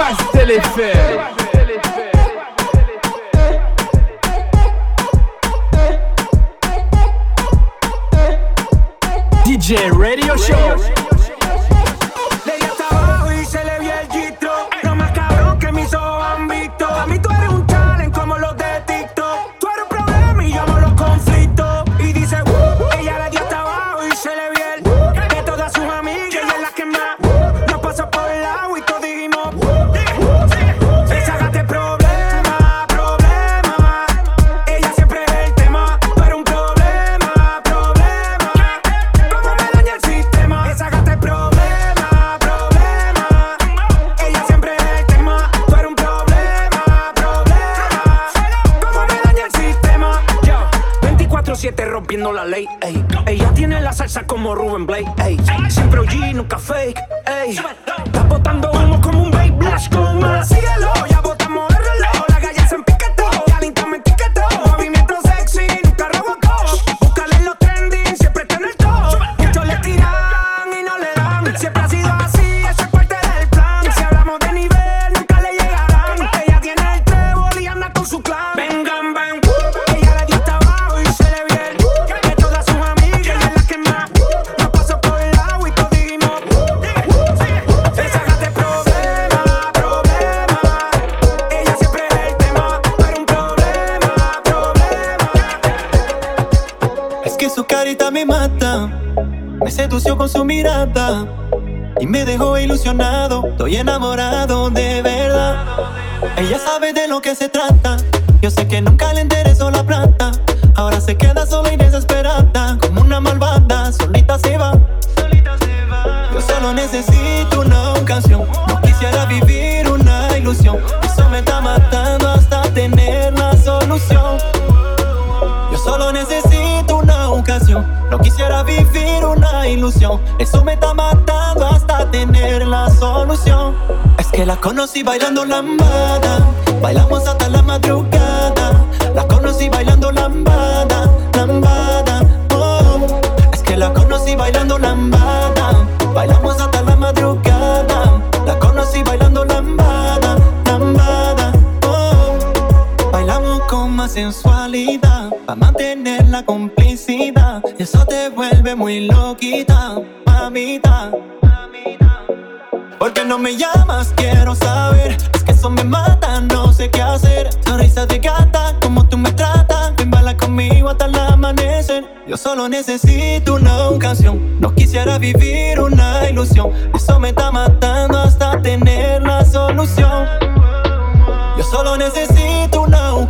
Passe l'effet DJ Radio Show la ley, ey. Ella tiene la salsa como Ruben Blake, ey. Siempre OG, nunca fake, ey. Está botando humo como un babe blast con mala cielo. Ya con su mirada y me dejó ilusionado. Estoy enamorado de verdad. Ella sabe de lo que se trata. Yo sé que nunca le interesó la plata. Ilusión. Eso me está matando hasta tener la solución. Es que la conocí bailando lambada. Bailamos hasta la madrugada. La conocí bailando lambada, lambada. Oh. Es que la conocí bailando lambada. Bailamos hasta la madrugada. La conocí bailando lambada, lambada. Oh. Bailamos con más sensualidad para mantener la complicidad. Eso te vuelve muy loquita, mamita. Porque no me llamas, quiero saber. Es que eso me mata, no sé qué hacer. Sonrisa de gata, como tú me tratas. Ven, baila conmigo hasta el amanecer. Yo solo necesito una ocasión. No quisiera vivir una ilusión. Eso me está matando hasta tener la solución. Yo solo necesito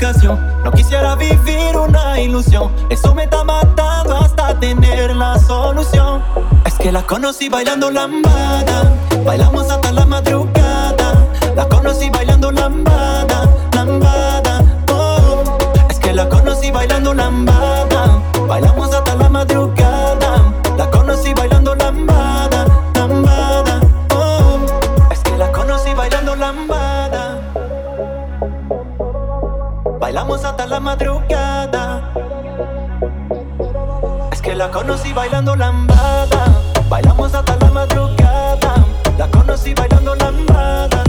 No quisiera vivir una ilusión. Eso me está matando hasta tener la solución. Es que la conocí bailando lambada. Bailamos hasta la madrugada. La conocí bailando lambada, lambada. Oh. Es que la conocí bailando lambada. Bailamos madrugada. Es que la conocí bailando lambada. Bailamos hasta la madrugada. La conocí bailando lambada.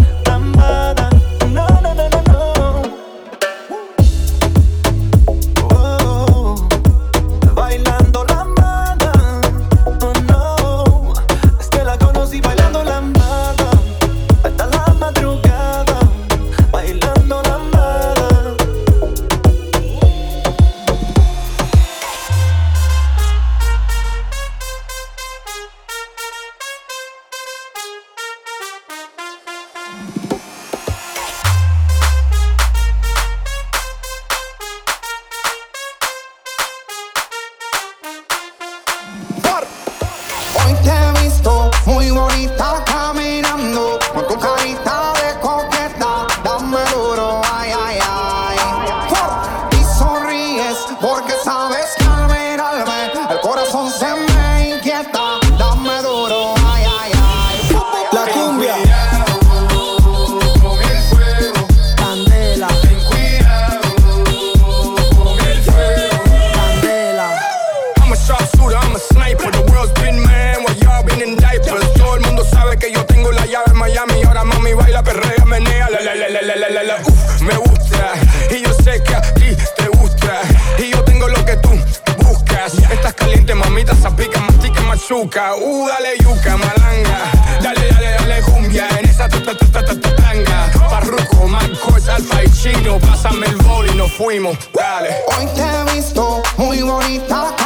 peluca. Uh, dale yuca, malanga. Dale, dale, dale cumbia en esa tanga. Parruco, Marcos, Alfa y Chino. Pásame el boli, nos fuimos. Dale. Hoy te he visto muy bonita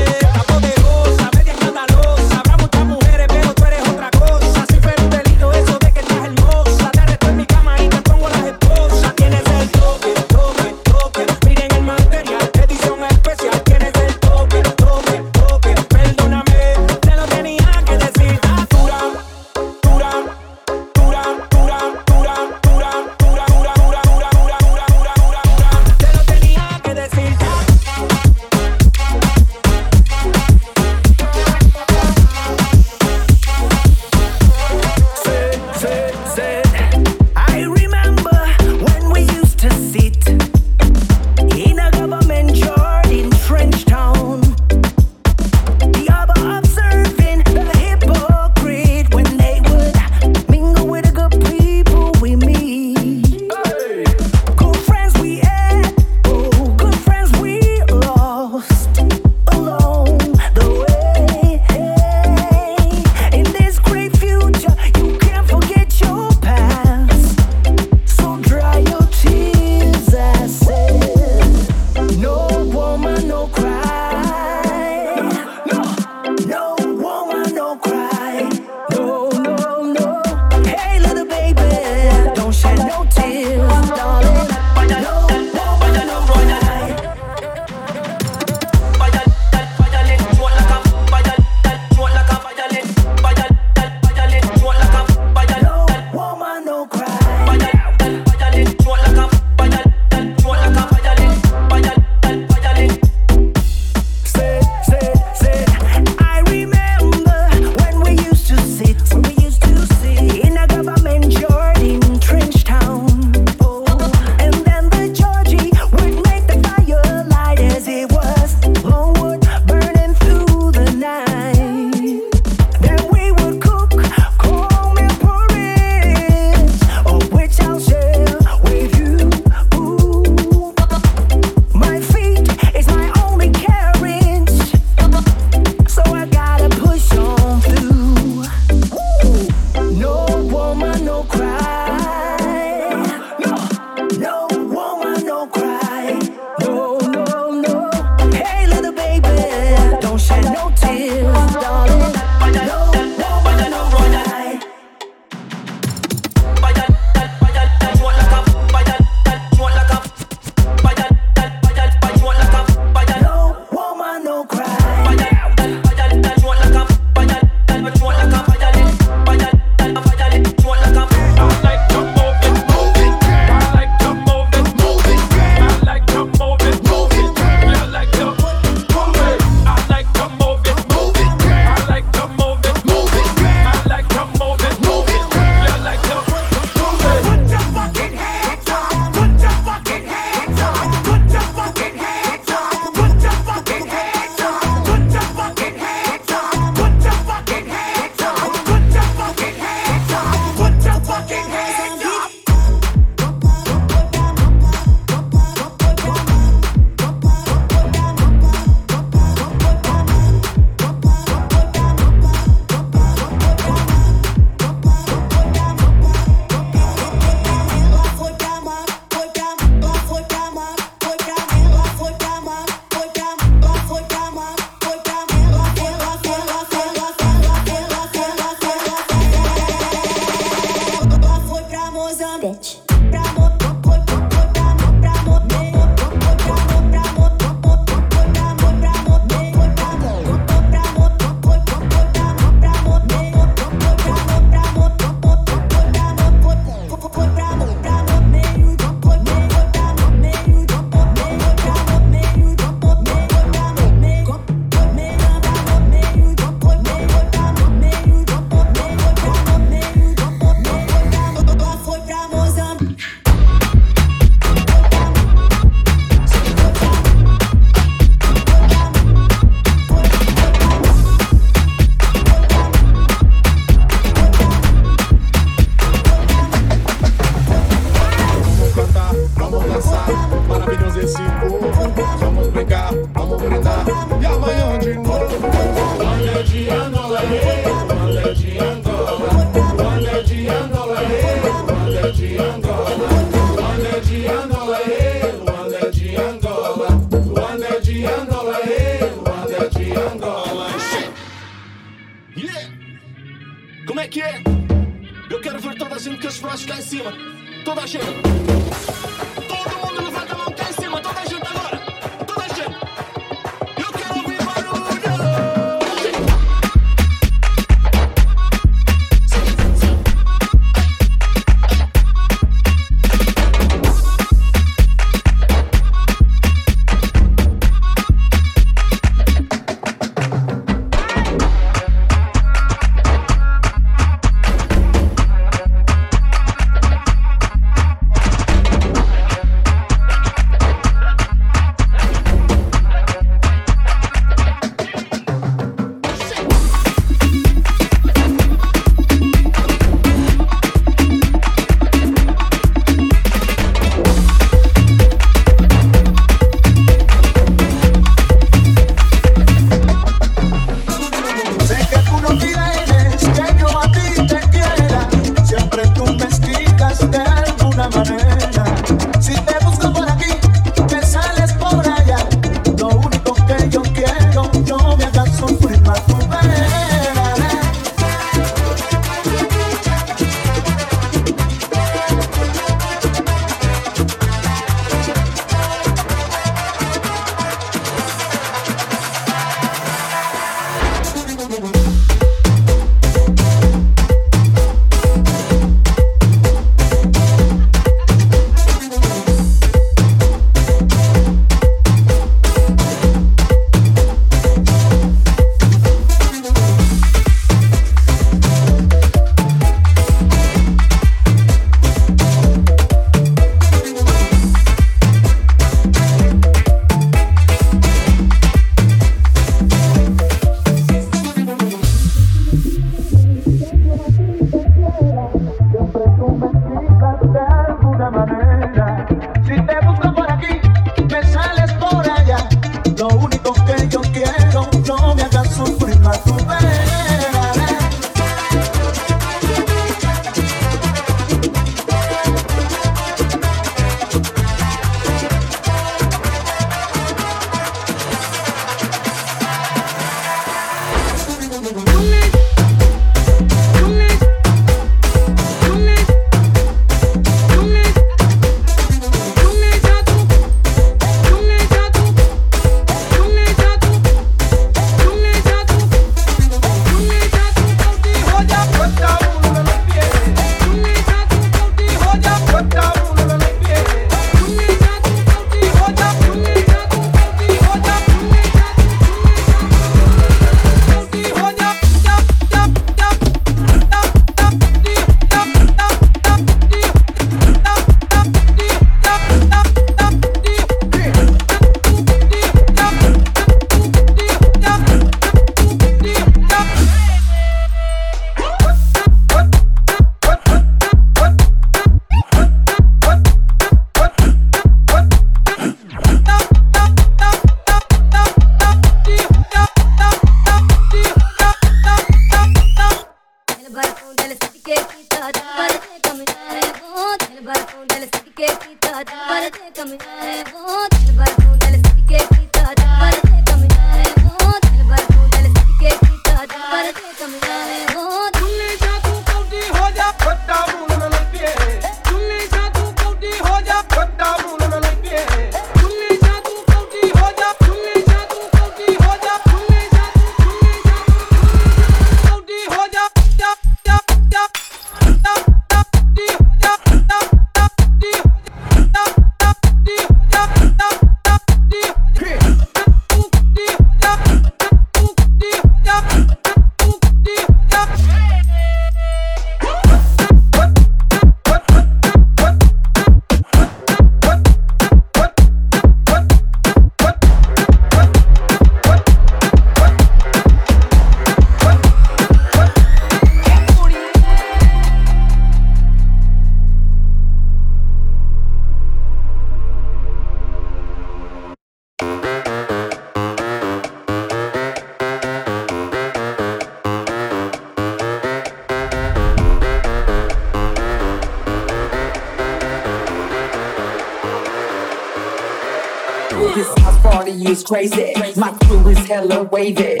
crazy. My crew is hella wavy. Pick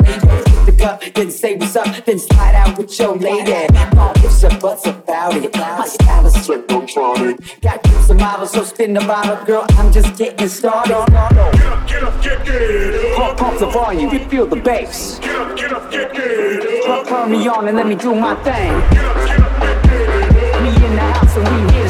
the cup, then say what's up, then slide out with your lady. All ifs and buts about it. My style is technotronic. Got groups of models, so spin the bottle, girl. I'm just getting started. Get up, get up, get get Pump, pump the volume, you feel the bass. Get up, get up, get get Turn, me on and let me do my thing. Get up, get up, get get Me in the house and we here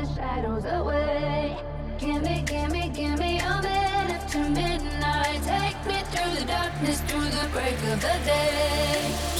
the shadows away. Gimme, gimme, gimme a minute to midnight. Take me through the darkness, through the break of the day.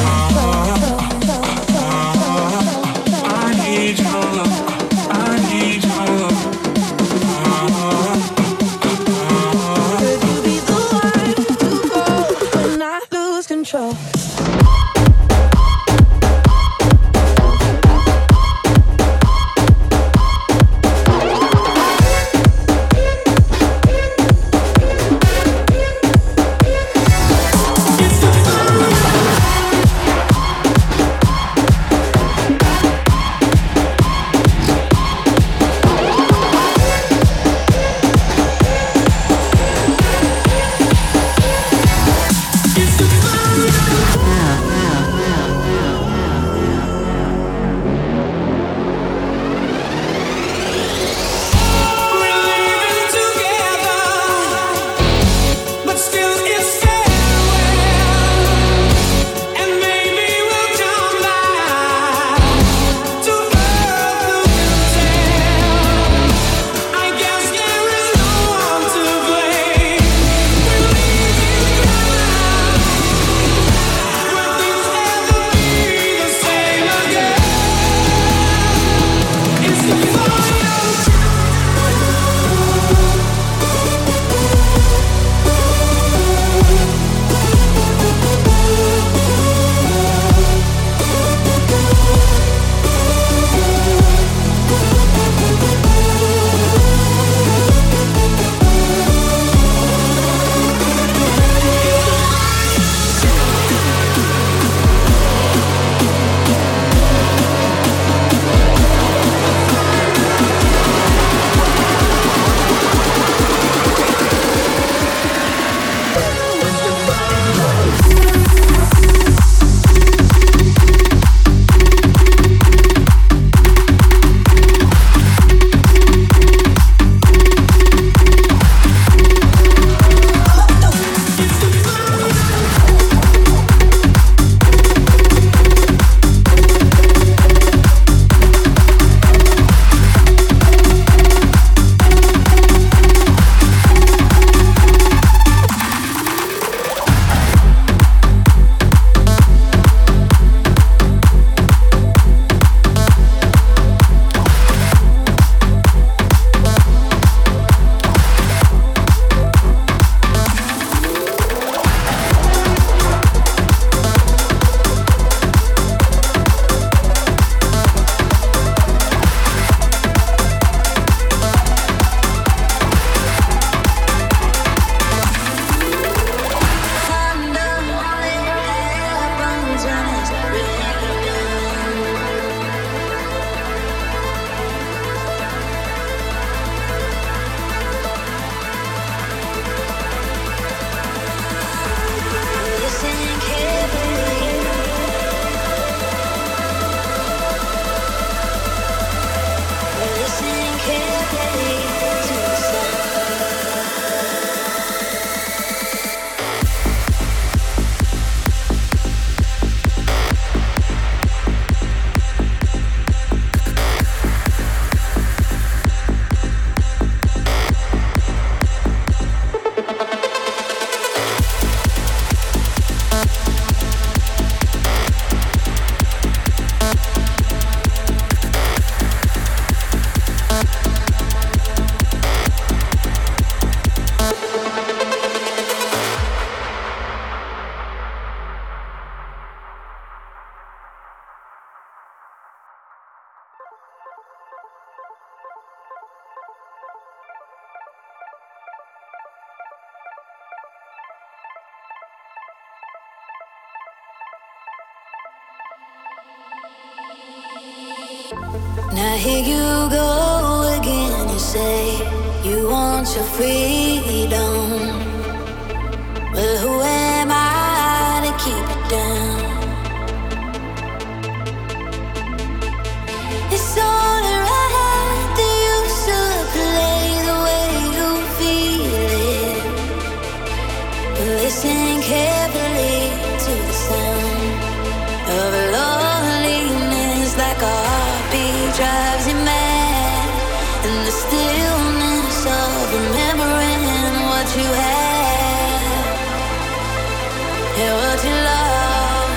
and what you love.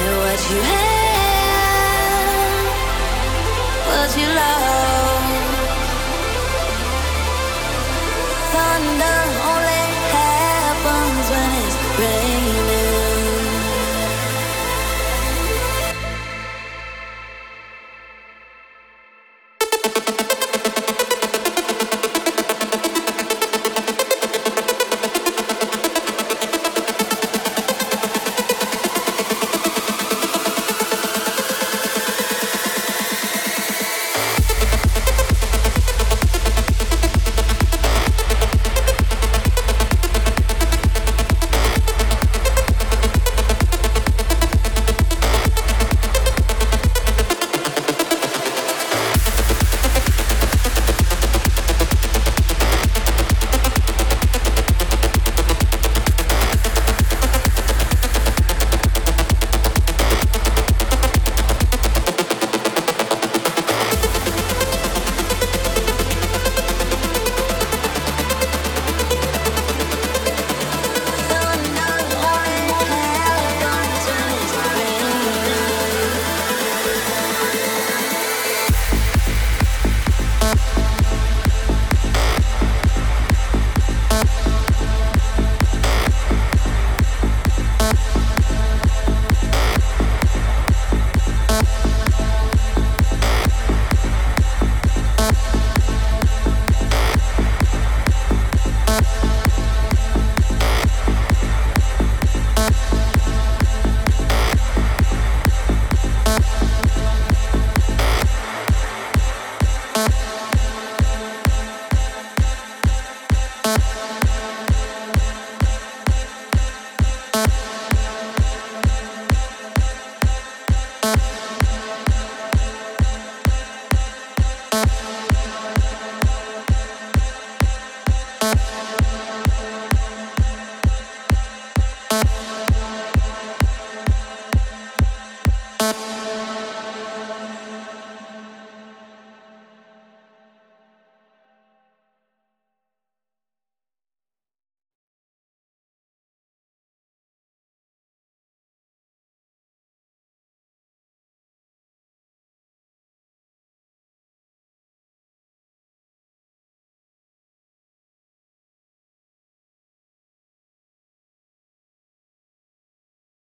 And what you had,